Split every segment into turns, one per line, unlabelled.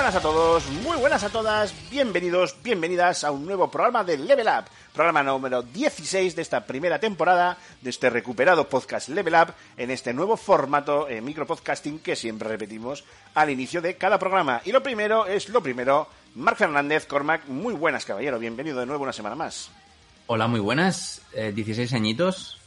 Buenas a todos, muy buenas a todas, bienvenidos, bienvenidas a un nuevo programa de Level Up, programa número 16 de esta primera temporada de este recuperado podcast Level Up en este nuevo formato eh, micropodcasting que siempre repetimos al inicio de cada programa. Y lo primero es lo primero, Marc Fernández, Cormac, muy buenas caballero, bienvenido de nuevo una semana más.
Hola, muy buenas. Eh, 16 añitos.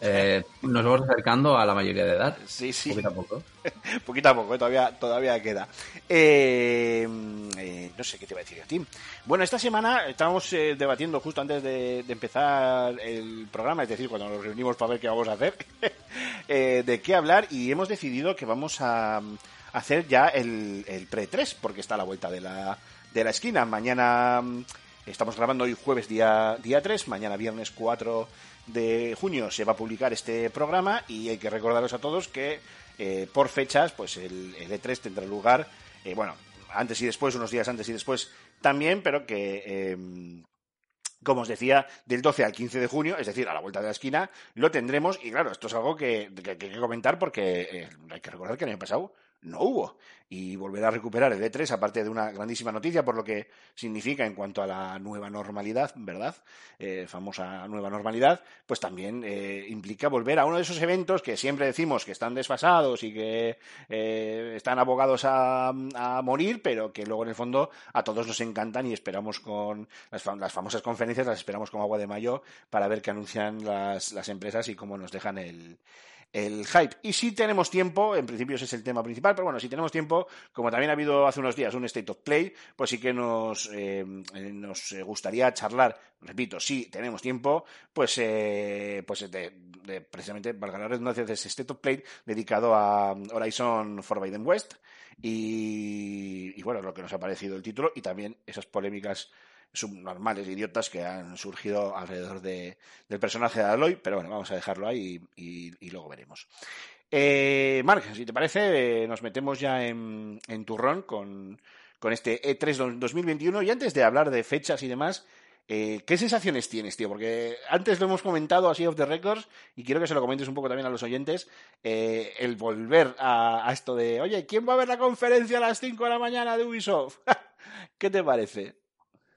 Eh, nos vamos acercando a la mayoría de edad.
Sí, sí.
Poquito a poco.
Poquito a poco, eh, todavía, todavía queda. Eh, eh, no sé qué te va a decir a ti. Bueno, esta semana estábamos eh, debatiendo justo antes de, de empezar el programa, es decir, cuando nos reunimos para ver qué vamos a hacer, de qué hablar y hemos decidido que vamos a hacer ya el, el pre-3 porque está a la vuelta de la, de la esquina. Mañana estamos grabando hoy jueves día, día 3, mañana viernes 4 de junio se va a publicar este programa y hay que recordaros a todos que eh, por fechas, pues el, el E3 tendrá lugar, eh, bueno, antes y después, unos días antes y después también, pero que, eh, como os decía, del 12 al 15 de junio, es decir, a la vuelta de la esquina, lo tendremos. Y claro, esto es algo que, que- que hay que comentar porque eh, hay que recordar que el año pasado no hubo y volver a recuperar el E3, aparte de una grandísima noticia por lo que significa en cuanto a la nueva normalidad, ¿verdad? Eh, famosa nueva normalidad, pues también eh, implica volver a uno de esos eventos que siempre decimos que están desfasados y que eh, están abogados a, morir, pero que luego en el fondo a todos nos encantan y esperamos con las, las famosas conferencias, las esperamos como agua de mayo para ver qué anuncian las, las empresas y cómo nos dejan el, el hype. Y si tenemos tiempo, en principio ese es el tema principal, pero bueno, si tenemos tiempo, como también ha habido hace unos días un State of Play, pues sí que nos, eh, eh, nos eh, gustaría charlar, repito, si tenemos tiempo, pues, eh, pues de, precisamente, valga la redundancia, de ese State of Play dedicado a Horizon Forbidden West y, y bueno, lo que nos ha parecido el título y también esas polémicas subnormales, idiotas que han surgido alrededor de, del personaje de Aloy, pero bueno, vamos a dejarlo ahí y, luego veremos. Eh, si te parece, eh, nos metemos ya en, en turrón con, con este E3 do- 2021 y antes de hablar de fechas y demás, eh, ¿qué sensaciones tienes, tío? Porque antes lo hemos comentado así off the records y quiero que se lo comentes un poco también a los oyentes, eh, el volver a, a esto de, oye, ¿quién va a ver la conferencia a las 5 de la mañana de Ubisoft? ¿Qué te parece?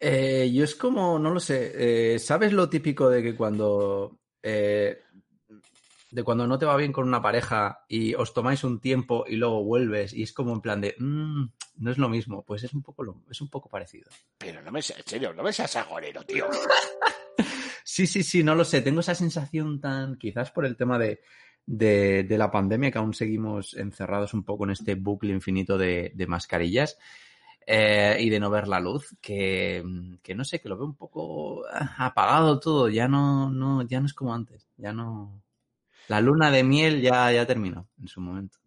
Eh, yo es como, no lo sé, eh, ¿sabes lo típico de que cuando, eh, de cuando no te va bien con una pareja y os tomáis un tiempo y luego vuelves y es como en plan de, "Mm, no es lo mismo? Pues es un poco, lo, es un poco parecido.
Pero no me seas, en serio, no me seas agorero, tío.
Sí, sí, sí, no lo sé. Tengo esa sensación tan, quizás por el tema de, de, de la pandemia, que aún seguimos encerrados un poco en este bucle infinito de, de mascarillas eh, y de no ver la luz, que, que no sé, que lo veo un poco ah, apagado todo. Ya no, no, ya no es como antes. Ya no. La luna de miel ya, ya terminó en su momento.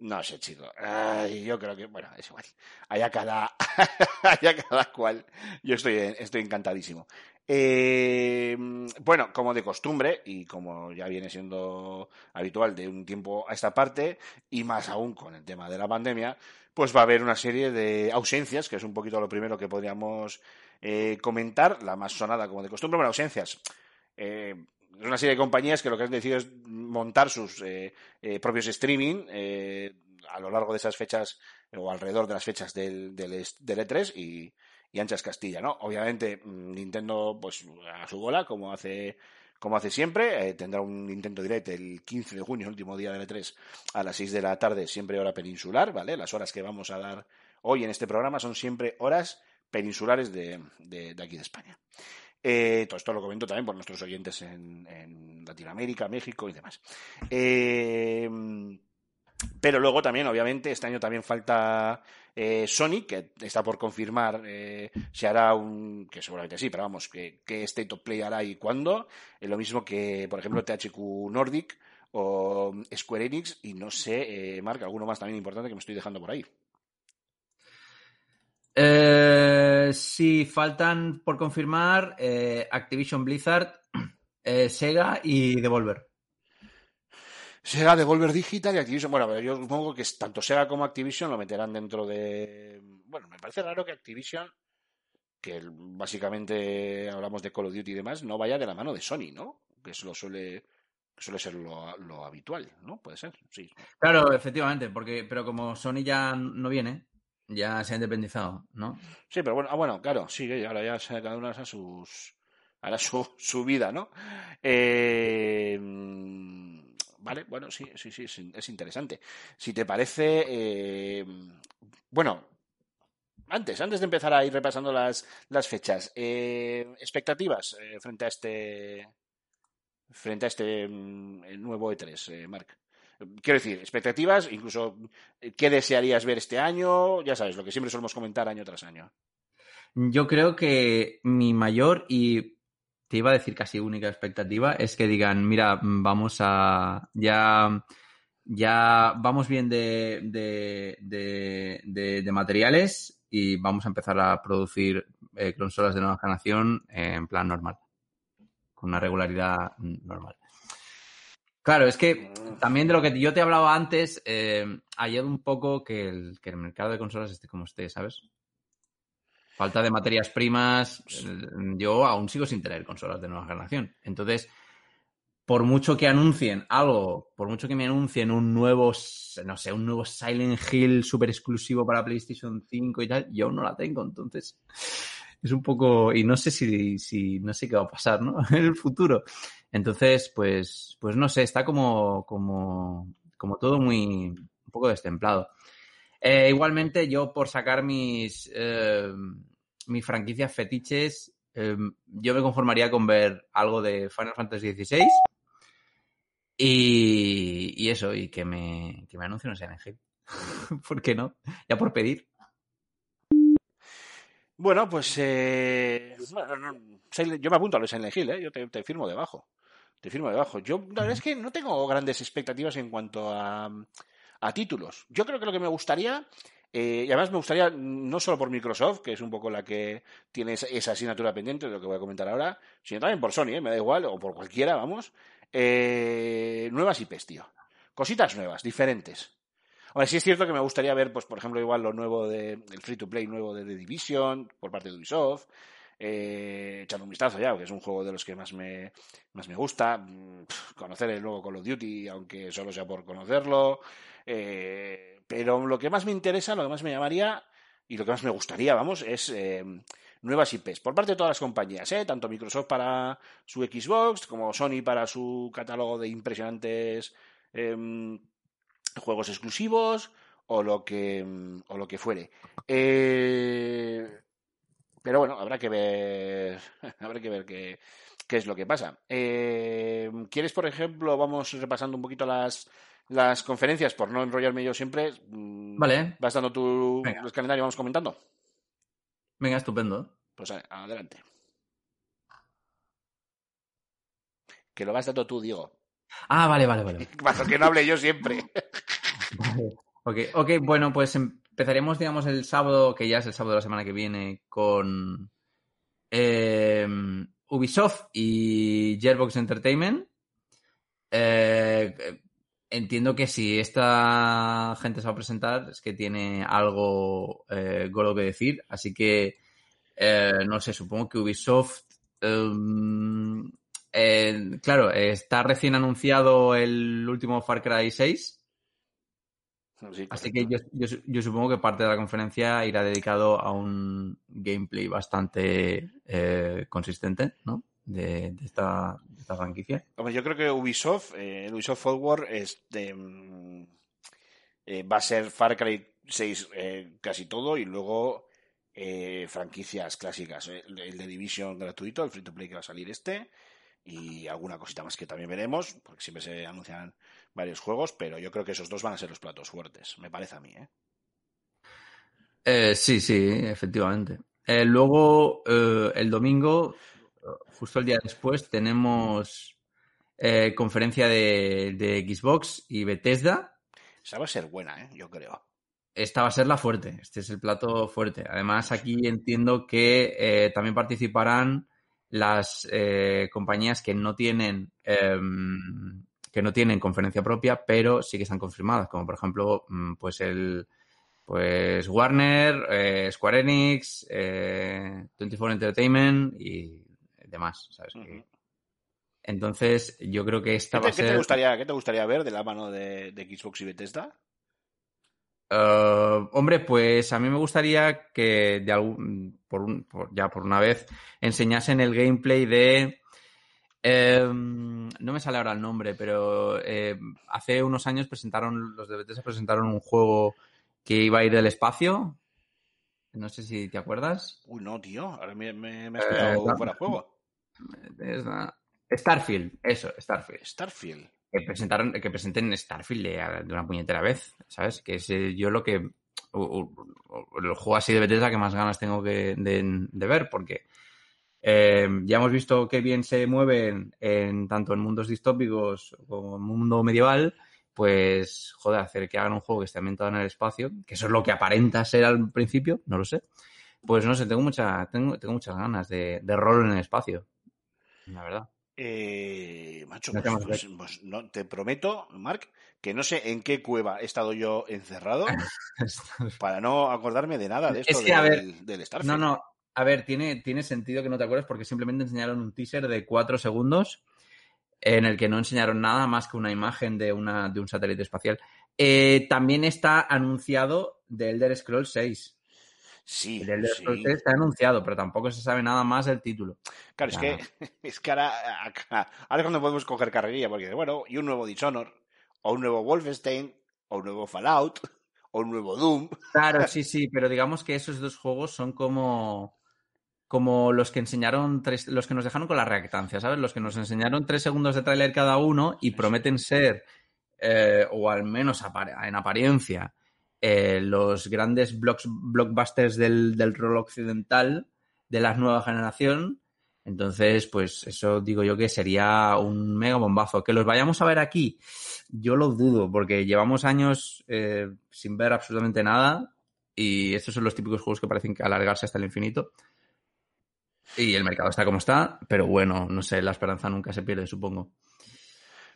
No sé, chico. Ay, yo creo que, bueno, es igual. Allá cada, allá cada cual. Yo estoy, estoy encantadísimo. Eh, bueno, como de costumbre, y como ya viene siendo habitual de un tiempo a esta parte, y más aún con el tema de la pandemia, pues va a haber una serie de ausencias, que es un poquito lo primero que podríamos eh, comentar, la más sonada como de costumbre, bueno, ausencias. Eh, es una serie de compañías que lo que han decidido es montar sus eh, eh, propios streaming eh, a lo largo de esas fechas o alrededor de las fechas del, del, es- del E3 y, y anchas Castilla, ¿no? Obviamente mm, Nintendo pues a su bola como hace como hace siempre, eh, tendrá un Nintendo Direct el 15 de junio, el último día del E3, a las 6 de la tarde, siempre hora peninsular, ¿vale? Las horas que vamos a dar hoy en este programa son siempre horas peninsulares de, de, de aquí de España. Eh, todo esto lo comento también por nuestros oyentes en, en Latinoamérica, México y demás. Eh, pero luego también, obviamente, este año también falta eh, Sony, que está por confirmar eh, si hará un. que seguramente sí, pero vamos, que, que State of Play hará y cuándo. Eh, lo mismo que, por ejemplo, THQ Nordic o Square Enix, y no sé, eh, Mark, alguno más también importante que me estoy dejando por ahí.
Eh, sí, faltan por confirmar eh, Activision Blizzard, eh, Sega y Devolver.
Sega Devolver Digital y Activision. Bueno, yo supongo que tanto Sega como Activision lo meterán dentro de. Bueno, me parece raro que Activision, que básicamente hablamos de Call of Duty y demás, no vaya de la mano de Sony, ¿no? Que eso lo suele, suele ser lo, lo habitual, ¿no? Puede ser, sí.
Claro, efectivamente, porque, pero como Sony ya no viene, ya se ha independizado, ¿no?
Sí, pero bueno, ah, bueno, claro, sí, ahora ya se- cada uno hará sus. hará su, su vida, ¿no? Eh, vale, bueno, sí, sí, sí, es, es interesante. Si te parece. eh, bueno, antes, antes de empezar a ir repasando las, las fechas, eh, expectativas eh, frente a este. frente a este mm, nuevo E3, eh, Marc. Quiero decir, expectativas, incluso eh, qué desearías ver este año, ya sabes, lo que siempre solemos comentar año tras año.
Yo creo que mi mayor y te iba a decir casi única expectativa es que digan, mira, vamos a ya ya vamos bien de, de, de, materiales y vamos a empezar a producir eh, consolas de nueva generación en plan normal, con una regularidad normal. Claro, es que también de lo que yo te hablaba antes, eh, ayuda un poco que el, que el mercado de consolas esté como esté, ¿sabes? Falta de materias primas. eh, Yo aún sigo sin tener consolas de nueva generación. Entonces, por mucho que anuncien algo, por mucho que me anuncien un nuevo, no sé, un nuevo Silent Hill super exclusivo para PlayStation 5 y tal, yo aún no la tengo. Entonces, es un poco. Y no sé si, si no sé qué va a pasar, ¿no? En el futuro. Entonces, pues, pues no sé, está como, como, como todo muy, un poco destemplado. Eh, igualmente, yo por sacar mis, eh, mis franquicias fetiches, eh, yo me conformaría con ver algo de Final Fantasy XVI y, y eso, y que me, que me anuncien un Silent Hill. ¿Por qué no? Ya por pedir.
Bueno, pues eh, yo me apunto a lo de Silent Hill, ¿eh? yo te, te firmo debajo. Te firmo debajo. Yo la verdad es que no tengo grandes expectativas en cuanto a, a títulos. Yo creo que lo que me gustaría, eh, y además me gustaría no solo por Microsoft, que es un poco la que tiene esa, asignatura pendiente de lo que voy a comentar ahora, sino también por Sony, ¿eh? me da igual, o por cualquiera, vamos. Eh, nuevas IPs, tío. Cositas nuevas, diferentes. Hombre, sí es cierto que me gustaría ver, pues, por ejemplo, igual lo nuevo de, el free to play nuevo de The Division por parte de Ubisoft. Eh, echarle un vistazo ya, que es un juego de los que más me, más me gusta. Mm, Conocer el nuevo Call of Duty, aunque solo sea por conocerlo. Eh, pero lo que más me interesa, lo que más me llamaría y lo que más me gustaría, vamos, es eh, nuevas IPs por parte de todas las compañías, ¿eh? tanto Microsoft para su Xbox como Sony para su catálogo de impresionantes em, juegos exclusivos o lo que o lo que fuere. Eh, pero bueno, habrá que ver habrá que ver qué, qué es lo que pasa. Eh, ¿Quieres, por ejemplo, vamos repasando un poquito las las conferencias por no enrollarme yo siempre? Mm,
Vale.
Vas dando tu
Venga.
el calendario, vamos comentando.
Venga, estupendo.
Pues a- adelante. Que lo vas dando tú, Diego.
Ah, vale, vale, vale.
Para que no hable yo siempre.
Vale. Ok, ok, bueno, pues empezaremos, digamos, el sábado, que ya es el sábado de la semana que viene, con eh, Ubisoft y Gearbox Entertainment. Eh, entiendo que si esta gente se va a presentar es que tiene algo eh, gordo que decir, así que eh, no sé, supongo que Ubisoft. em, eh, claro, está recién anunciado el último Far Cry 6.
Sí,
Así que yo, yo supongo que parte de la conferencia irá dedicado a un gameplay bastante eh, consistente, ¿no? De, de esta, de esta franquicia.
Hombre, yo creo que Ubisoft, eh, el Ubisoft Forward, es de, mm, eh, va a ser Far Cry 6 eh, casi todo y luego franquicias clásicas. El, el de Division gratuito, el free to play que va a salir este. y alguna cosita más que también veremos, porque siempre se anuncian varios juegos, pero yo creo que esos dos van a ser los platos fuertes, me parece a mí, ¿eh?
Eh, sí, sí, efectivamente. Eh, luego, el domingo, justo el día después, tenemos eh, conferencia de, de Xbox y Bethesda.
Esa va a ser buena, ¿eh? Yo creo.
Esta va a ser la fuerte, este es el plato fuerte. Además, aquí entiendo que eh, también participarán las compañías que no tienen em, que no tienen conferencia propia, pero sí que están confirmadas, como por ejemplo, mm, pues el pues Warner, Square Enix, eh, 24 Entertainment y demás, ¿sabes? Entonces, yo creo que esta
¿Qué
va a
qué te gustaría, qué te gustaría ver de la mano de, de Xbox y Bethesda?
Eh, hombre, pues a mí me gustaría que de algún, por un, por- ya por una vez enseñasen el gameplay de eh, no me sale ahora el nombre, pero eh, hace unos años presentaron los de Bethesda presentaron un juego que iba a ir del espacio. No sé si te acuerdas.
Uy, no, tío, ahora me, me, me has
Eh,
quedado
no.
fuera de juego.
Starfield, eso, Starfield.
Starfield.
que presentaron que presenten Starfield de, de una puñetera vez, ¿sabes? Que es eh, yo lo que el juego así de Bethesda que más ganas tengo que, de, de ver, porque eh, ya hemos visto que bien se mueven en tanto en mundos distópicos como en mundo medieval, pues joder, hacer que hagan un juego que esté ambientado en el espacio, que eso es lo que aparenta ser al principio, no lo sé. Pues no sé, tengo mucha, tengo, tengo muchas ganas de, de rol en el espacio. La verdad.
Eh, macho,
No
pues,
a
pues- pues no, te prometo, Mark, que no sé en qué cueva he estado yo encerrado para no acordarme de nada de
Es
esto
a
del, del Starfield.
No, no. A ver, tiene, tiene sentido que no te acuerdes porque simplemente enseñaron un teaser de cuatro segundos en el que no enseñaron nada más que una imagen de, una, de un satélite espacial. Eh, también está anunciado de Elder Scrolls 6.
Sí,
El de Elder
sí.
Scrolls 6 está anunciado, pero tampoco se sabe nada más del título.
Claro, es que, es que ahora, acá- ahora es cuando podemos coger carrerilla, porque bueno, y un nuevo Dishonor, o un nuevo Wolfenstein, o un nuevo Fallout, o un nuevo Doom.
Claro, sí, sí, pero digamos que esos dos juegos son como como los que enseñaron tres, los que nos dejaron con la reactancia, ¿sabes? Los que nos enseñaron tres segundos de tráiler cada uno y prometen ser, eh, o al menos en apariencia, eh, los grandes blockbusters del, del rol occidental de la nueva generación. Entonces, pues eso digo yo que sería un mega bombazo. Que los vayamos a ver aquí, yo lo dudo, porque llevamos años eh, sin ver absolutamente nada y estos son los típicos juegos que parecen alargarse hasta el infinito. Y el mercado está como está, pero bueno, no sé, la esperanza nunca se pierde, supongo.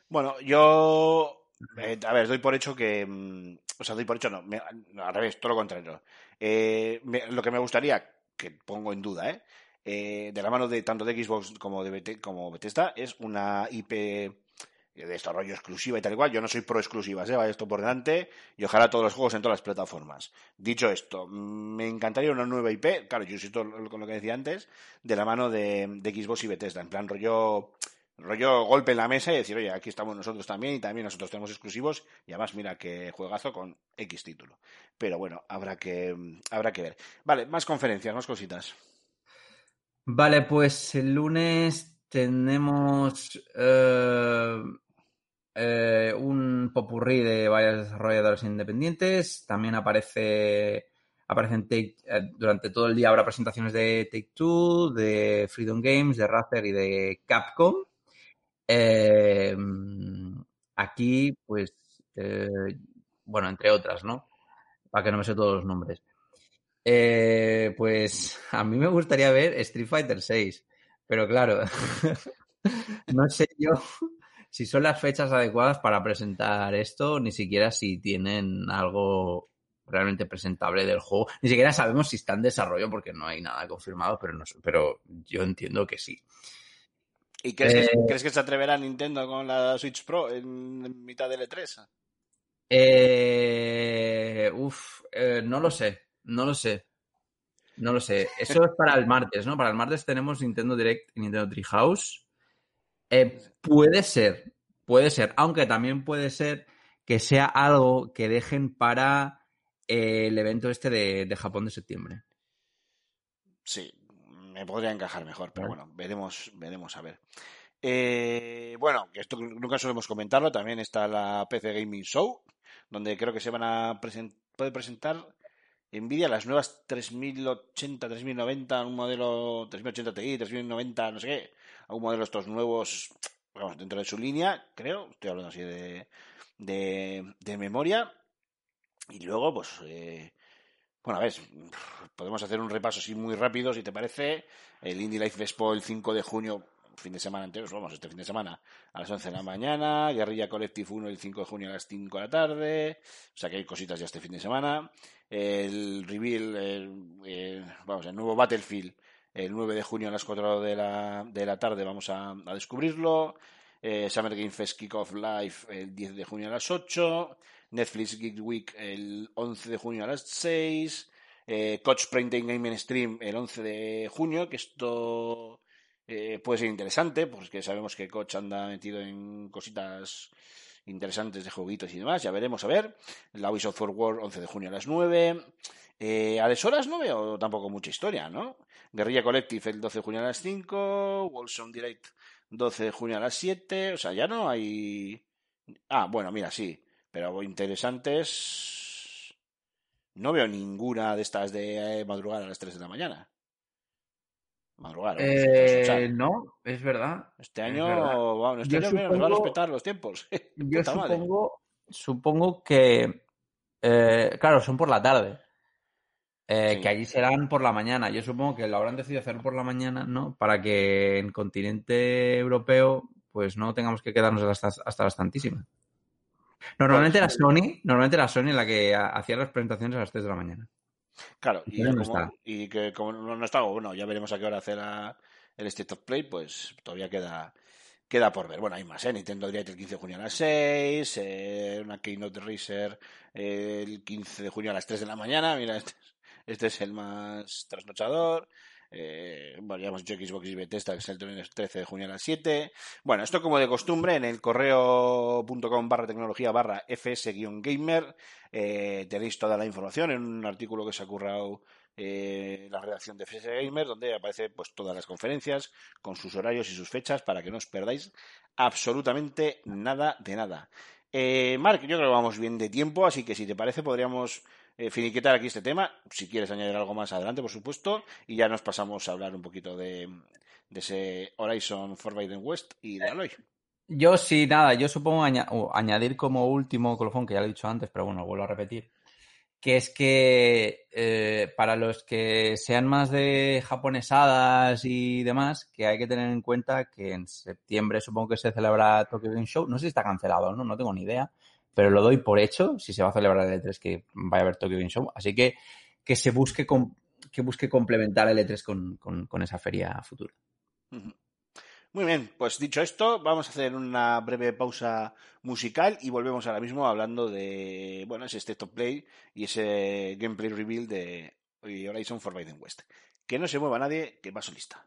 Bueno, yo, eh, a ver, doy por hecho que, mm, o sea, doy por hecho no, me- no, al revés, todo lo contrario. Eh, lo que me gustaría, que pongo en duda, ¿eh? Eh, de la mano de tanto de Xbox como de como Bethesda, es una IP de desarrollo exclusiva y tal y cual. Yo no soy pro exclusivas, ¿eh? vaya esto por delante y ojalá todos los juegos en todas las plataformas. Dicho esto, mm, me encantaría una nueva IP, claro, yo insisto con lo que decía antes, de la mano de, de Xbox y Bethesda, en plan rollo rollo golpe en la mesa y decir, oye, aquí estamos nosotros también y también nosotros tenemos exclusivos y además mira que juegazo con X título. Pero bueno, habrá que habrá que ver. Vale, más conferencias, más cositas.
Vale, pues el lunes tenemos eh, eh, un popurrí de varios desarrolladores independientes. También aparece aparecen eh, durante todo el día habrá presentaciones de Take Two, de Freedom Games, de Razer y de Capcom. Eh, aquí, pues, eh, bueno, entre otras, ¿no? Para que no me sé todos los nombres. Eh, pues a mí me gustaría ver Street Fighter 6, pero claro, no sé yo si son las fechas adecuadas para presentar esto, ni siquiera si tienen algo realmente presentable del juego, ni siquiera sabemos si está en desarrollo porque no hay nada confirmado, pero, no, pero yo entiendo que sí.
¿Y crees, que,
Eh,
crees que se atreverá Nintendo con la Switch Pro en mitad del E3?
Eh, uf, eh, no lo sé, no lo sé. No lo sé. Eso es para el martes, ¿no? Para el martes tenemos Nintendo Direct y Nintendo Treehouse. Eh, puede ser, puede ser, aunque también puede ser que sea algo que dejen para el evento este de, de Japón de septiembre.
Sí, me podría encajar mejor, pero bueno, veremos, veremos a ver. Eh, bueno, esto nunca solemos comentarlo, también está la PC Gaming Show, donde creo que se van a presen- puede presentar Nvidia las nuevas 3080, 3090, un modelo 3080 Ti, 3090, no sé qué, un modelo de estos nuevos, vamos, dentro de su línea, creo, estoy hablando así de, de, de memoria. Y luego, pues, eh, bueno, a ver, podemos hacer un repaso así muy rápido, si te parece. El Indie Life Expo el 5 de junio, fin de semana entero, vamos, este fin de semana, a las 11 de la mañana. Guerrilla Collective 1 el 5 de junio a las 5 de la tarde. O sea que hay cositas ya este fin de semana. El reveal, el, el- vamos, el nuevo Battlefield el 9 de junio a las 4 de la, de la tarde vamos a, a descubrirlo. Eh, Summer Game Fest Kickoff Live el 10 de junio a las 8. Netflix Geek Week el 11 de junio a las 6. Eh, Coach Painting Game Stream el 11 de junio, que esto eh, puede ser interesante, porque sabemos que Coach anda metido en cositas interesantes de jueguitos y demás, ya veremos a ver. La Ubisoft Forward 11 de junio a las 9. Eh, a deshoras no veo tampoco mucha historia, ¿no? Guerrilla Collective el 12 de junio a las 5. Wolfson Direct 12 de junio a las 7. O sea, ya no hay. Ah, bueno, mira, sí. Pero interesantes. No veo ninguna de estas de eh, madrugar a las 3 de la mañana. Madrugar.
Eh,
escuchar.
no, es verdad.
Este
es
año,
verdad.
este año mira, nos va a
supongo-
respetar los tiempos.
Yo supongo, supongo que, eh, claro, son por la tarde. Eh,
Sí.
Que allí serán por la mañana. Yo supongo que lo habrán decidido hacer por la mañana, ¿no? Para que en continente europeo, pues no tengamos que quedarnos hasta, hasta las tantísimas. Normalmente era
Pues,
Sony, normalmente era Sony la que ha- hacía las presentaciones a las 3 de la mañana.
Claro, y,
no
como-
está.
y que como no, está, bueno, ya veremos a qué hora hace la- el State of Play, pues todavía queda queda por ver. Bueno, hay más, ¿eh? Nintendo Direct el 15 de junio a las 6, eh, una Keynote Racer eh, el 15 de junio a las 3 de la mañana, mira, este, es- este es el más trasnochador. Eh, bueno, ya hemos dicho Xbox y Bethesda, que es el 13 de junio a las 7. Bueno, esto como de costumbre, en el correo.com barra tecnología barra fs-gamer eh, tenéis toda la información en un artículo que se ha currado eh, la redacción de FS Gamer, donde aparece pues todas las conferencias con sus horarios y sus fechas para que no os perdáis absolutamente nada de nada. Eh, Mark, yo creo que vamos bien de tiempo, así que si te parece podríamos eh, finiquitar aquí este tema. Si quieres añadir algo más adelante, por supuesto, y ya nos pasamos a hablar un poquito de, ese Horizon Forbidden West y de Aloy.
Yo sí, nada, yo supongo añadir como último colofón, que ya lo he dicho antes, pero bueno, vuelvo a repetir, que es que eh, para los que sean más de japonesadas y demás, que hay que tener en cuenta que en septiembre supongo que se celebra Tokyo Game Show, no sé si está cancelado no, no tengo ni idea, pero lo doy por hecho, si se va a celebrar el E3 que vaya a haber Tokyo Game Show, así que que se busque, que busque complementar el E3 con, con- esa feria futura.
Muy bien, pues dicho esto, vamos a hacer una breve pausa musical y volvemos ahora mismo hablando de, bueno, ese State of Play y ese gameplay reveal de Horizon Forbidden West. Que no se mueva nadie, que va solista.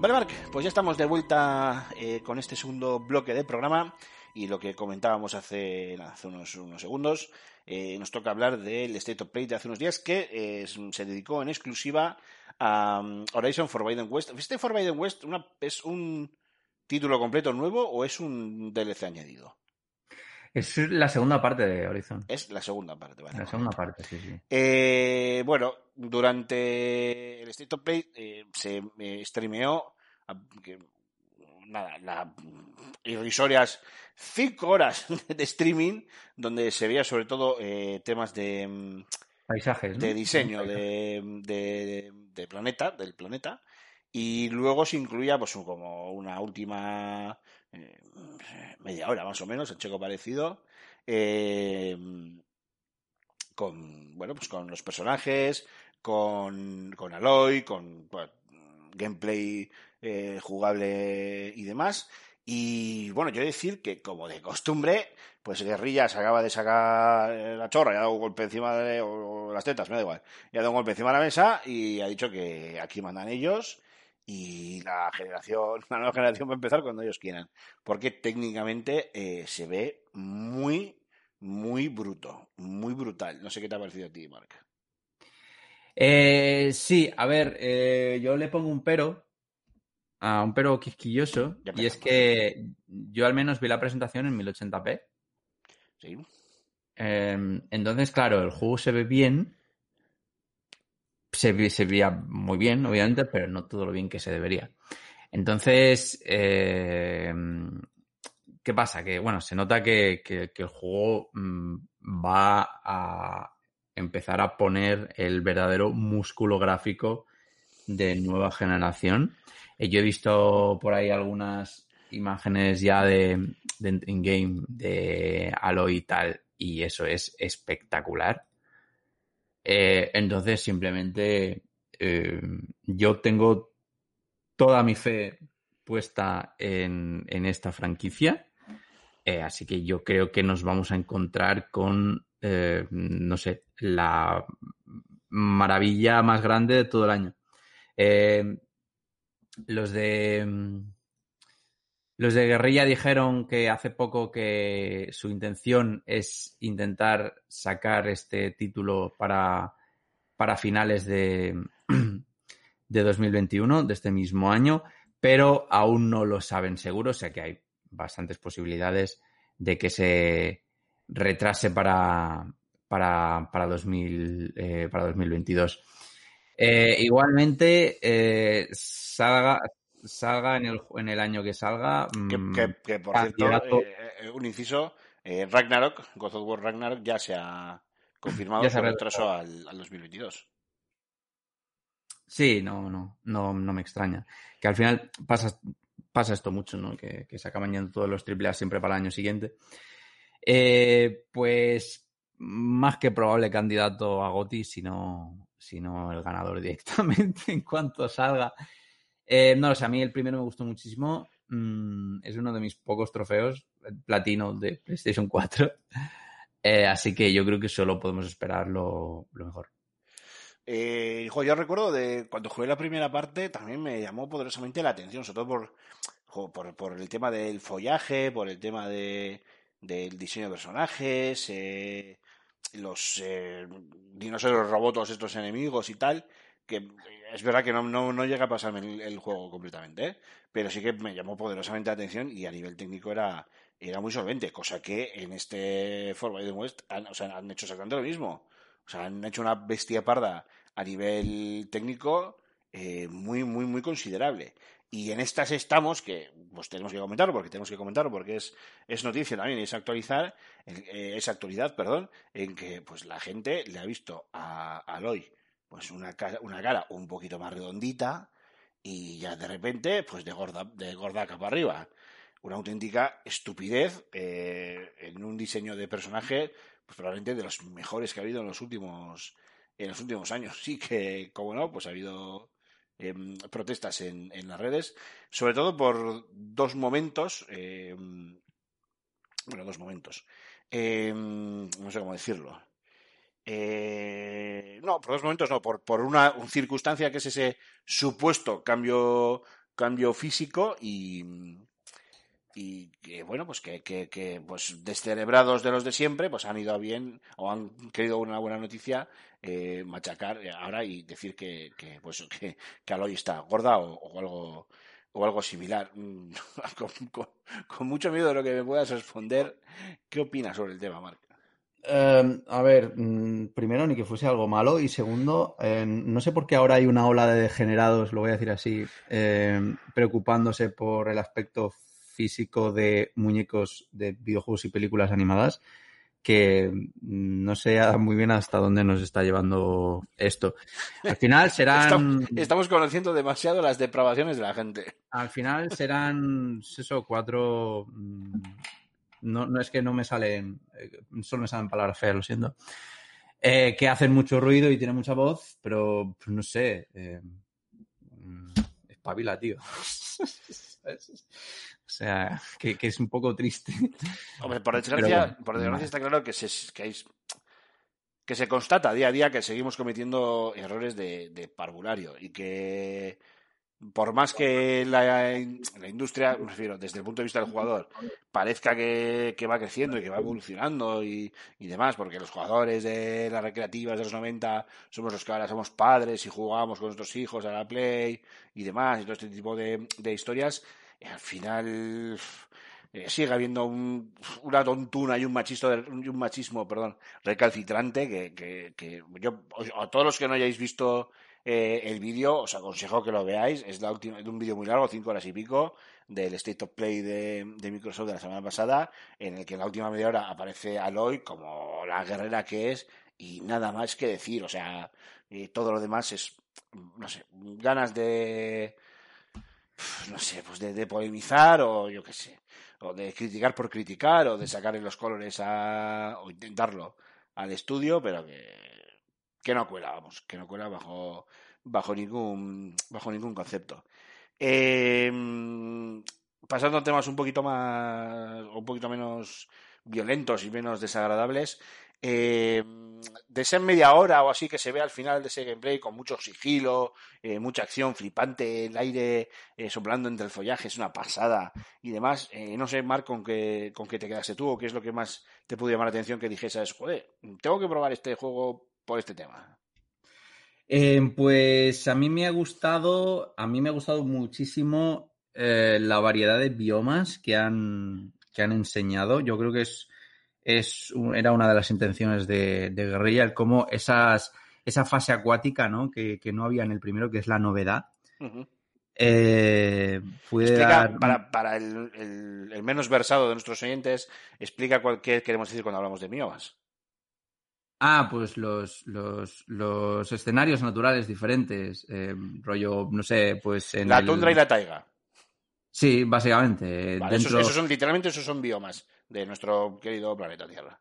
Vale, Marc, pues ya estamos de vuelta eh, con este segundo bloque del programa y lo que comentábamos hace, unos, segundos, eh, nos toca hablar del State of Play de hace unos días que eh, se dedicó en exclusiva a um, Horizon Forbidden West. ¿Este Forbidden West una, es un título completo nuevo o es un DLC añadido?
Es la segunda parte de Horizon.
Es la segunda parte, vale.
La segunda parte, sí, sí.
Eh, bueno, durante el State of Play eh, se eh, streameó a- que- nada, la, irrisorias cinco horas de streaming donde se veía sobre todo eh, temas de, mm,
Paisajes, ¿no?
de diseño de, de- de planeta, del planeta, y luego se incluía pues como una última eh, media hora más o menos, el checo parecido, eh, con bueno pues con los personajes, con, con Aloy, con bueno, gameplay eh, jugable y demás. Y bueno, yo decir que como de costumbre, pues Guerrilla se acaba de sacar la chorra y ha dado un golpe encima de las tetas, me da igual. Y ha dado un golpe encima de la mesa y ha dicho que aquí mandan ellos y la generación, la nueva generación va a empezar cuando ellos quieran. Porque técnicamente eh, se ve muy, muy bruto, muy brutal. No sé qué te ha parecido a ti, Mark.
Eh, sí, a ver, eh, yo le pongo un pero, a un pero quisquilloso, y es que yo al menos vi la presentación en 1080p.
Sí.
Eh, entonces, claro, el juego se ve bien, se, ve- se veía muy bien, obviamente, pero no todo lo bien que se debería. Entonces, eh, ¿qué pasa? Que, bueno, se nota que, que- que el juego mm, va a empezar a poner el verdadero músculo gráfico de nueva generación. Eh, yo he visto por ahí algunas imágenes ya de, de in-game de Aloy y tal, y eso es espectacular. Eh, entonces, simplemente eh, yo tengo toda mi fe puesta en, en esta franquicia. Eh, así que yo creo que nos vamos a encontrar con, no sé, la maravilla más grande de todo el año. Los de los de Guerrilla dijeron que hace poco que su intención es intentar sacar este título para, para finales de, de 2021, de este mismo año, pero aún no lo saben seguro, o sea que hay bastantes posibilidades de que se retrase para, para, para, 2000, eh, para 2022. Eh, igualmente, eh, salga, salga en el, en el año que salga.
Que,
mm,
que- que, por cierto, eh, eh, un inciso, eh, Ragnarok, God of War Ragnarok ya se ha confirmado
Ya se
retraso al, al 2022.
Sí, no, no, no, no me extraña. Que al final pasa, pasa esto mucho, ¿no? Que, que se acaban yendo todos los AAA siempre para el año siguiente. Eh, pues más que probable candidato a Goti, sino, sino el ganador directamente en cuanto salga. Eh, no, o sea, a mí el primero me gustó muchísimo. Mm, es uno de mis pocos trofeos, el platino de PlayStation 4. Eh, así que yo creo que solo podemos esperar lo, lo mejor.
Eh, jo, yo recuerdo de cuando jugué la primera parte, también me llamó poderosamente la atención, sobre todo por, por, el tema del follaje, por el tema de, del diseño de personajes, eh, los eh, dinosaurios robotos, estos enemigos y tal, que eh, es verdad que no, no, no llega a pasarme el, juego completamente, ¿eh? pero sí que me llamó poderosamente la atención y a nivel técnico era, era muy solvente, cosa que en este Forbidden West han, o sea, han hecho exactamente lo mismo. O sea, han hecho una bestia parda a nivel técnico eh, muy, muy, muy considerable. Y en estas estamos, que pues tenemos que comentarlo, porque tenemos que comentarlo, porque es, es noticia también, es actualizar, eh, es actualidad, perdón, en que pues la gente le ha visto a, a Aloy pues una cara, una cara un poquito más redondita y ya de repente, pues de gorda, de gorda capa arriba. Una auténtica estupidez eh, en un diseño de personaje, pues probablemente de los mejores que ha habido en los últimos, en los últimos años. Sí que, como no, pues ha habido eh, protestas en, en, las redes, sobre todo por dos momentos, eh, bueno, dos momentos, eh, no sé cómo decirlo. Eh, no, por dos momentos no, por, por una, circunstancia que es ese supuesto cambio, cambio físico y, que, bueno, pues que, que, pues descerebrados de los de siempre, pues han ido bien o han querido una buena noticia eh, machacar ahora y decir que, pues que, que Aloy está gorda o, algo o algo similar. Mm, con, con- con mucho miedo de lo que me puedas responder, ¿qué opinas sobre el tema, Marc?
Eh, a ver, mm, primero, ni que fuese algo malo. Y segundo, eh, no sé por qué ahora hay una ola de degenerados, lo voy a decir así, eh, preocupándose por el aspecto físico de muñecos de videojuegos y películas animadas, que mm, no sé muy bien hasta dónde nos está llevando esto. Al final serán.
Estamos, estamos conociendo demasiado las depravaciones de la gente.
Al final serán eso, cuatro. No, no es que no me salen. eh, Solo me salen palabras feas, lo siento. Eh, que hacen mucho ruido y tienen mucha voz, pero pues, no sé. eh, mm, espabila, tío. o sea, que, que es un poco triste.
Hombre, por desgracia,
bueno,
por desgracia
no.
está claro que se, que, hay- que se constata día a día que seguimos cometiendo errores de, de parvulario y que por más que la, la industria, me refiero, desde el punto de vista del jugador, parezca que, que va creciendo y que va evolucionando y, y demás, porque los jugadores de las recreativas de los 90 somos los que ahora somos padres y jugamos con nuestros hijos a la Play y demás, y todo este tipo de, de historias, al final eh, sigue habiendo un- una tontuna y un machismo, y un machismo perdón, recalcitrante que, que, que yo, a todos los que no hayáis visto eh, el vídeo, os aconsejo que lo veáis. Es la última, de un vídeo muy largo, cinco horas y pico, del State of Play de, de Microsoft de la semana pasada, en el que en la última media hora aparece Aloy como la guerrera que es y nada más que decir. O sea, eh, todo lo demás es, no sé, ganas de, no sé, pues de, de polemizar o yo qué sé, o de criticar por criticar o de sacarle los colores a, o intentarlo al estudio, pero que, que no cuela, vamos, que no cuela bajo, bajo ningún, bajo ningún concepto. Eh, pasando a temas un poquito más, un poquito menos violentos y menos desagradables, eh, de esa media hora o así que se ve al final de ese gameplay con mucho sigilo, eh, mucha acción flipante, el aire eh, soplando entre el follaje, es una pasada y demás. Eh, no sé, Marc, con qué, con qué te quedaste tú o qué es lo que más te pudo llamar la atención que dijeses, joder, tengo que probar este juego por este tema.
Eh, pues a mí me ha gustado, a mí me ha gustado muchísimo eh, la variedad de biomas que han, que han enseñado. Yo creo que es, es era una de las intenciones de, de Guerrilla, el cómo esas, esa fase acuática, ¿no? Que, que no había en el primero, que es la novedad. Eh, puede
Explica,
dar-
para, para el, el- el menos versado de nuestros oyentes, explica cuál, qué queremos decir cuando hablamos de miomas.
Ah, pues los, los, los escenarios naturales diferentes, eh, rollo, no sé, pues en
La
el-
tundra y la taiga.
Sí, básicamente.
Vale,
dentro...
esos, esos son literalmente esos son biomas de nuestro querido planeta Tierra.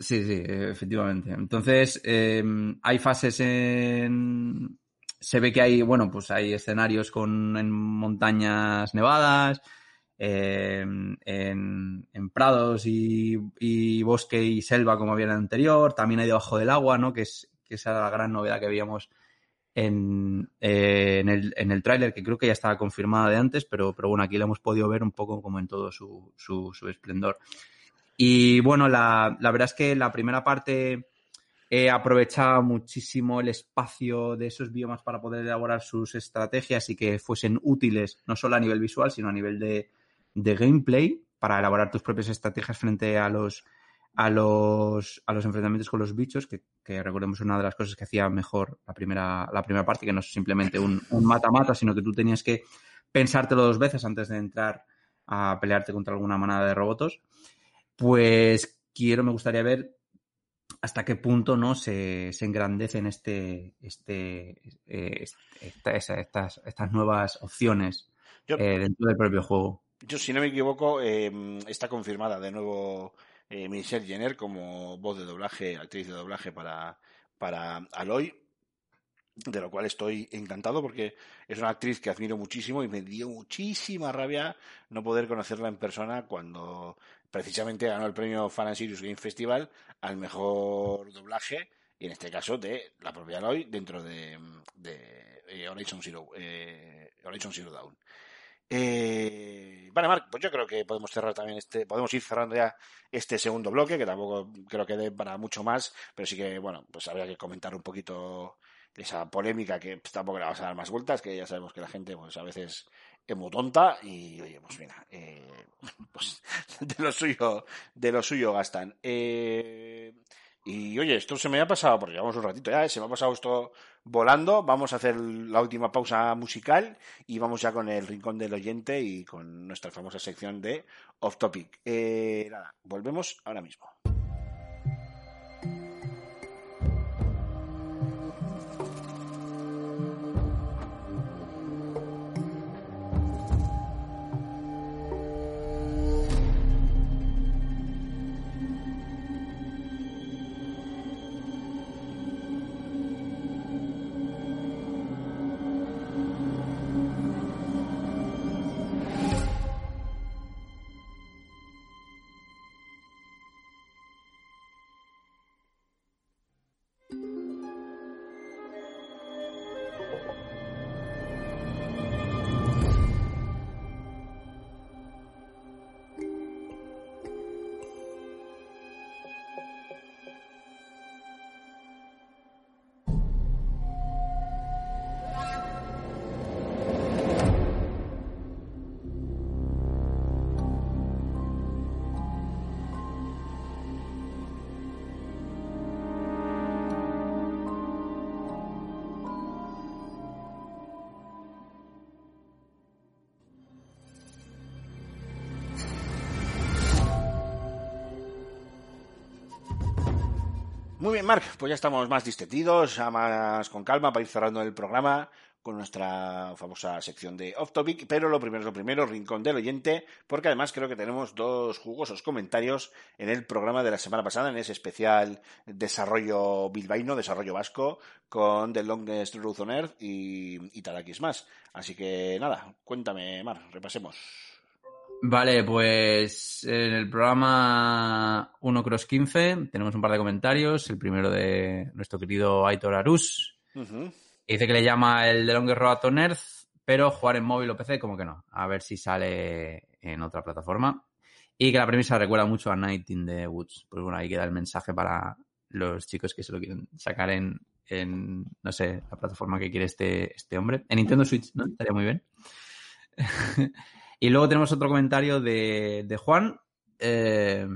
Sí, sí, efectivamente. Entonces, eh, hay fases en... Se ve que hay, bueno, pues hay escenarios con en montañas nevadas, en, prados y, bosque y selva como había en el anterior. También hay debajo del agua, ¿no? Que es, que esa la gran novedad que veíamos en, eh, en el, en el tráiler, que creo que ya estaba confirmada de antes, pero, pero bueno, aquí la hemos podido ver un poco como en todo su, su, su esplendor. Y bueno, la, la verdad es que la primera parte eh, aprovechaba muchísimo el espacio de esos biomas para poder elaborar sus estrategias y que fuesen útiles, no solo a nivel visual, sino a nivel de, de gameplay, para elaborar tus propias estrategias frente a los, a los, a los enfrentamientos con los bichos, que, que recordemos una de las cosas que hacía mejor la primera, la primera parte, que no es simplemente un mata-mata, sino que tú tenías que pensártelo dos veces antes de entrar a pelearte contra alguna manada de robots. Pues quiero, me gustaría ver hasta qué punto no se, se engrandecen este, este, eh, esta- estas, estas nuevas opciones eh, dentro del propio juego.
Yo, si no me equivoco, eh, está confirmada de nuevo eh, Michelle Jenner como voz de doblaje, actriz de doblaje para, para Aloy, de lo cual estoy encantado porque es una actriz que admiro muchísimo y me dio muchísima rabia no poder conocerla en persona cuando precisamente ganó el premio Fan and Serious Game Festival al mejor doblaje y en este caso de la propia Aloy dentro de, eh, Horizon Zero eh, Horizon Zero Dawn. Eh, vale, Marc, pues yo creo que podemos cerrar también este, podemos ir cerrando ya este segundo bloque, que tampoco creo que dé para mucho más, pero sí que, bueno, pues habría que comentar un poquito esa polémica que pues, tampoco le vamos a dar más vueltas, que ya sabemos que la gente, pues a veces es muy tonta y, oye, pues mira, eh, pues de lo suyo, de lo suyo gastan. Eh, y oye, esto se me ha pasado, porque llevamos un ratito ya, ¿eh? se me ha pasado esto volando. Vamos a hacer la última pausa musical y vamos ya con el rincón del oyente y con nuestra famosa sección de Off Topic. Eh, nada, volvemos ahora mismo. Muy bien, Marc, pues ya estamos más distendidos, más con calma para ir cerrando el programa con nuestra famosa sección de Off Topic, pero lo primero es lo primero, Rincón del Oyente, porque además creo que tenemos dos jugosos comentarios en el programa de la semana pasada, en ese especial desarrollo bilbaíno, desarrollo vasco, con The Longest Road on Earth y, y Tadakis más. Así que nada, cuéntame, Mar, repasemos.
Vale, pues en el programa 1 Cross 15 tenemos un par de comentarios. El primero de nuestro querido Aitor Arus.
Ujú.
Dice que le llama el de Longer Road on Earth, pero jugar en móvil o PC como que no. A ver si sale en otra plataforma. Y que la premisa recuerda mucho a Night in the Woods. Pues bueno, ahí queda el mensaje para los chicos que se lo quieren sacar en, en no sé, la plataforma que quiere este, este hombre. En Nintendo Switch, ¿no? Estaría muy bien. y luego tenemos otro comentario de, de Juan, eh,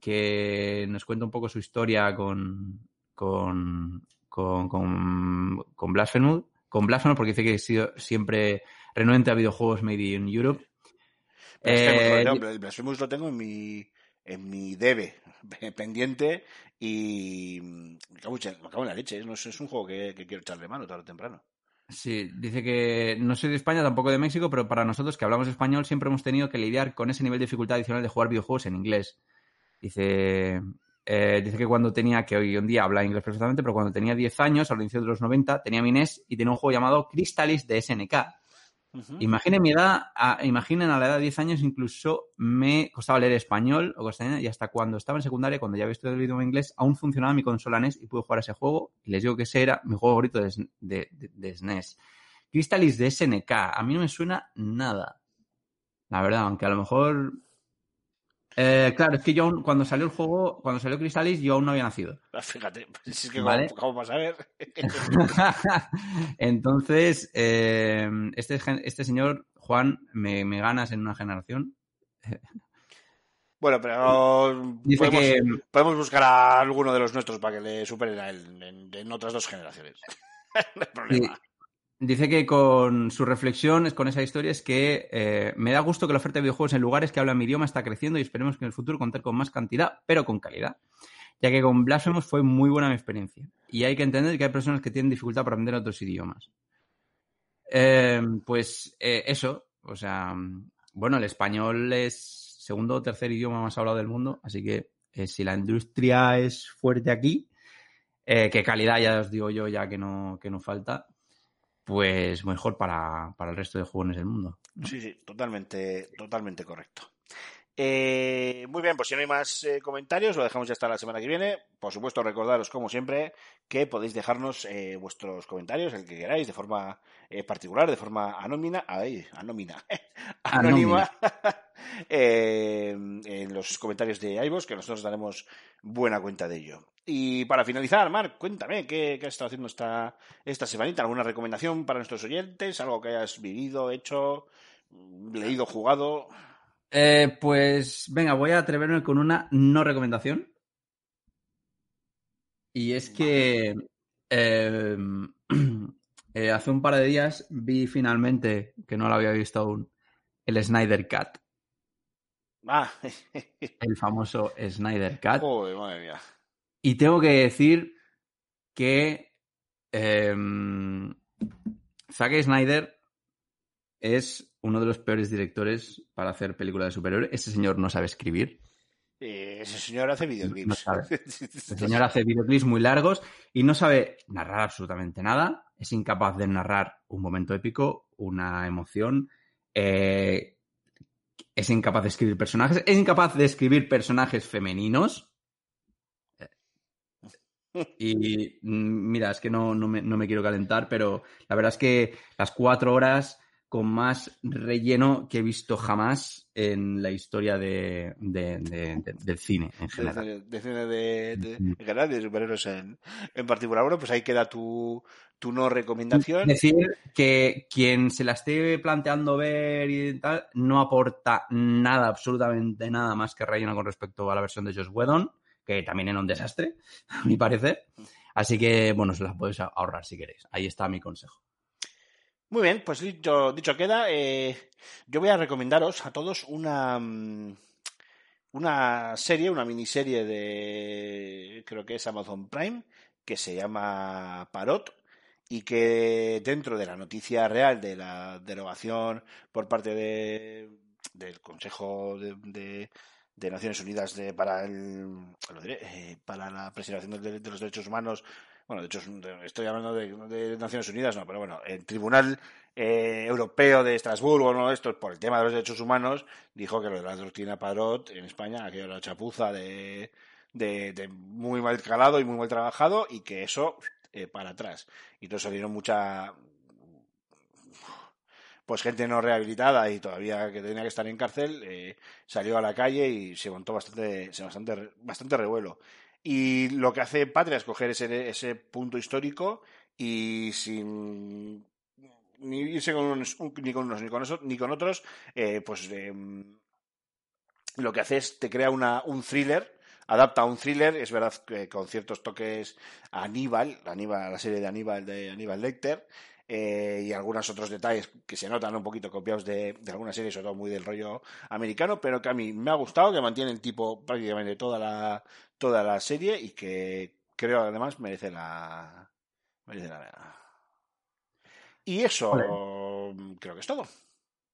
que nos cuenta un poco su historia con, con, con, con, con Blasphemous, con Blasphemous, porque dice que ha sido siempre renuente a videojuegos made in Europe. Eh,
Blasphemous, Blasphemous lo tengo en mi, en mi debe pendiente y me cago, en- la leche. No es, es un juego que, que quiero echarle mano tarde o temprano.
Sí, dice que no soy de España, tampoco de México, pero para nosotros que hablamos español siempre hemos tenido que lidiar con ese nivel de dificultad adicional de jugar videojuegos en inglés. Dice, eh, dice que cuando tenía, que hoy en día habla inglés perfectamente, pero cuando tenía 10 años, al inicio de los 90, tenía mi NES y tenía un juego llamado Crystalis de SNK. Imaginen mi edad, imaginen a la edad de 10 años, incluso me costaba leer español o castellano, y hasta cuando estaba en secundaria, cuando ya había estudiado el idioma inglés, aún funcionaba mi consola NES y pude jugar a ese juego. Y les digo que ese era mi juego favorito de, de, de- de SNES. Crystalis de SNK, a mí no me suena nada. La verdad, aunque a lo mejor. Eh, claro, es que yo aún, cuando salió el juego, cuando salió Crystalis, yo aún no había nacido.
Ah, Fíjate, pues es que
Vale.
¿cómo, vas a ver?
Entonces, eh, este, este señor, Juan, me, me ganas en una generación.
bueno, pero
Dice
podemos,
que.
podemos buscar a alguno de los nuestros para que le superen a él en, en otras dos generaciones. no hay problema.
Dice que con su reflexión con esa historia es que eh, me da gusto que la oferta de videojuegos en lugares que hablan mi idioma está creciendo y esperemos que en el futuro contar con más cantidad, pero con calidad. Ya que con Blasphemous fue muy buena mi experiencia. Y hay que entender que hay personas que tienen dificultad para aprender otros idiomas. Eh, pues eh, eso, o sea, bueno, el español es segundo o tercer idioma más hablado del mundo, así que si la industria es fuerte aquí, que calidad ya os digo yo ya que no, que no falta, pues mejor para, para el resto de jóvenes del mundo.
Sí, sí, totalmente, totalmente correcto. Eh, muy bien, pues si no hay más eh, comentarios, lo dejamos ya hasta la semana que viene. Por supuesto, recordaros, como siempre, que podéis dejarnos eh, vuestros comentarios, el que queráis, de forma eh, particular, de forma anónima, ay, anónima, anónima, eh, en los comentarios de iVoox, que nosotros daremos buena cuenta de ello. Y para finalizar, Marc, cuéntame, ¿qué, qué has estado haciendo esta, esta semanita? ¿Alguna recomendación para nuestros oyentes? ¿Algo que hayas vivido, hecho, leído, jugado?
Eh, pues venga, voy a atreverme con una no recomendación. Y es que eh, eh, hace un par de días vi finalmente, que no lo había visto aún, el Snyder Cut,
Ah,
el famoso Snyder Cut.
joder, madre mía.
Y tengo que decir que eh, Zack Snyder es uno de los peores directores para hacer películas de superhéroes. Ese señor no sabe escribir.
Eh, ese señor hace
No
videoclips.
sabe. El señor hace videoclips muy largos y no sabe narrar absolutamente nada. Es incapaz de narrar un momento épico, una emoción. eh, es incapaz de escribir personajes. Es incapaz de escribir personajes femeninos. Y mm, mira, es que no, no me, no me quiero calentar, pero la verdad es que las cuatro horas con más relleno que he visto jamás en la historia de, de- de- de- del cine en general.
de- cine de, de- de superhéroes en, en particular. Bueno, pues ahí queda tu, tu no recomendación.
Decir que quien se la esté planteando ver y tal, no aporta nada, absolutamente nada más que relleno con respecto a la versión de Josh Whedon, que también era un desastre, a mi parecer. Así que, bueno, se las podéis ahorrar si queréis. Ahí está mi consejo.
Muy bien, pues dicho, dicho queda, eh, yo voy a recomendaros a todos una, mm, una serie, una miniserie de, creo que es Amazon Prime, que se llama Parot y que dentro de la noticia real de la derogación por parte de, del Consejo de, de- de Naciones Unidas de, para el, eh, para la preservación de, de los derechos humanos bueno, de hecho, de- estoy hablando de, de Naciones Unidas, no, pero bueno, el Tribunal eh, Europeo de Estrasburgo, ¿no? Esto, por el tema de los derechos humanos, dijo que lo de la doctrina Parot en España, aquello era chapuza de, de, de muy mal calado y muy mal trabajado, y que eso eh, para atrás. Y entonces salieron mucha pues gente no rehabilitada y todavía que tenía que estar en cárcel, eh, salió a la calle y se montó bastante, bastante, bastante revuelo. Y lo que hace Patria es coger ese, ese punto histórico y sin ni irse con ni con unos ni con, esos- ni con otros, eh, pues lo que hace es te crea una, un thriller, adapta a un thriller, es verdad que con ciertos toques a Aníbal, Aníbal, la serie de Aníbal de Aníbal Lecter, eh, y algunos otros detalles que se notan un poquito copiados de, de alguna serie, sobre todo muy del rollo americano, pero que a mí me ha gustado, que mantiene el tipo prácticamente toda la, toda la serie y que creo además merece la, merece la pena. Y eso creo que es todo.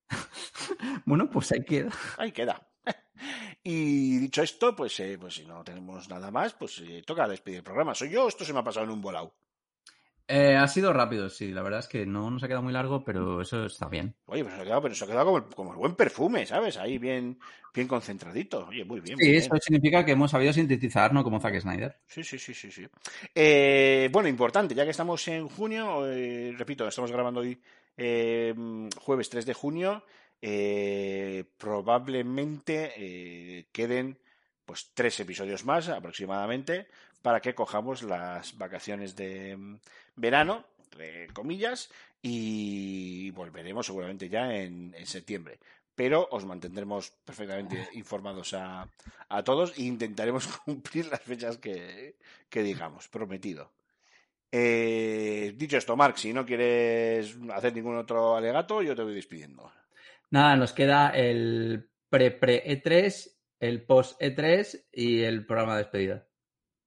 Bueno, pues ahí queda.
Ahí queda. Y dicho esto, pues, eh, pues si no tenemos nada más, pues eh, toca despedir el programa. ¿Soy yo esto se me ha pasado en un volado?
Eh, ha sido rápido, sí. La verdad es que no nos ha quedado muy largo, pero eso está bien.
Oye, pues se ha quedado, pero se ha quedado como el, como el buen perfume, ¿sabes? Ahí bien, bien concentradito. Oye, muy bien. muy
Sí,
bien.
eso significa que hemos sabido sintetizar, ¿no? Como Zack Snyder.
Sí, sí, sí, sí, sí. Eh, bueno, importante, ya que estamos en junio, eh, repito, estamos grabando hoy jueves 3 de junio, eh, probablemente eh, queden pues tres episodios más aproximadamente para que cojamos las vacaciones de mm, verano, entre comillas, y volveremos seguramente ya en, en septiembre. Pero os mantendremos perfectamente informados a, a todos e intentaremos cumplir las fechas que, que digamos, prometido. Eh, dicho esto, Marc, si no quieres hacer ningún otro alegato, yo te voy despidiendo.
Nada, nos queda el pre-pre-E3, el post-E3 y el programa de despedida.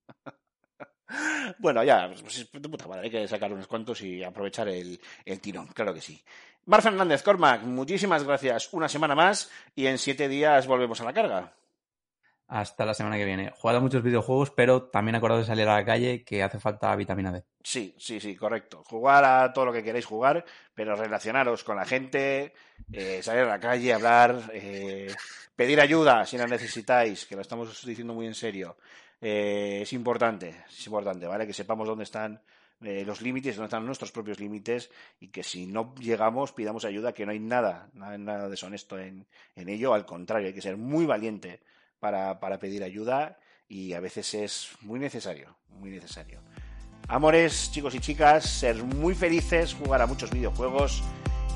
Bueno, ya, pues es de puta madre, hay que sacar unos cuantos y aprovechar el, el tirón, claro que sí. Mar Fernández, Cormac, muchísimas gracias una semana más y en siete días volvemos a la carga.
Hasta la semana que viene. Jugad a muchos videojuegos, pero también acordaos de salir a la calle que hace falta vitamina D.
Sí, sí, sí, correcto. Jugar a todo lo que queréis jugar, pero relacionaros con la gente, eh, salir a la calle, hablar, eh, pedir ayuda si la necesitáis, que lo estamos diciendo muy en serio. Eh, es importante, es importante, ¿vale? Que sepamos dónde están eh, los límites, dónde están nuestros propios límites y que si no llegamos pidamos ayuda, que no hay nada, nada, nada deshonesto en, en ello, al contrario, hay que ser muy valiente para, pedir ayuda y a veces es muy necesario, muy necesario. Amores, chicos y chicas, ser muy felices, jugar a muchos videojuegos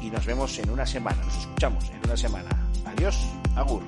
y nos vemos en una semana, nos escuchamos en una semana. Adiós, agur.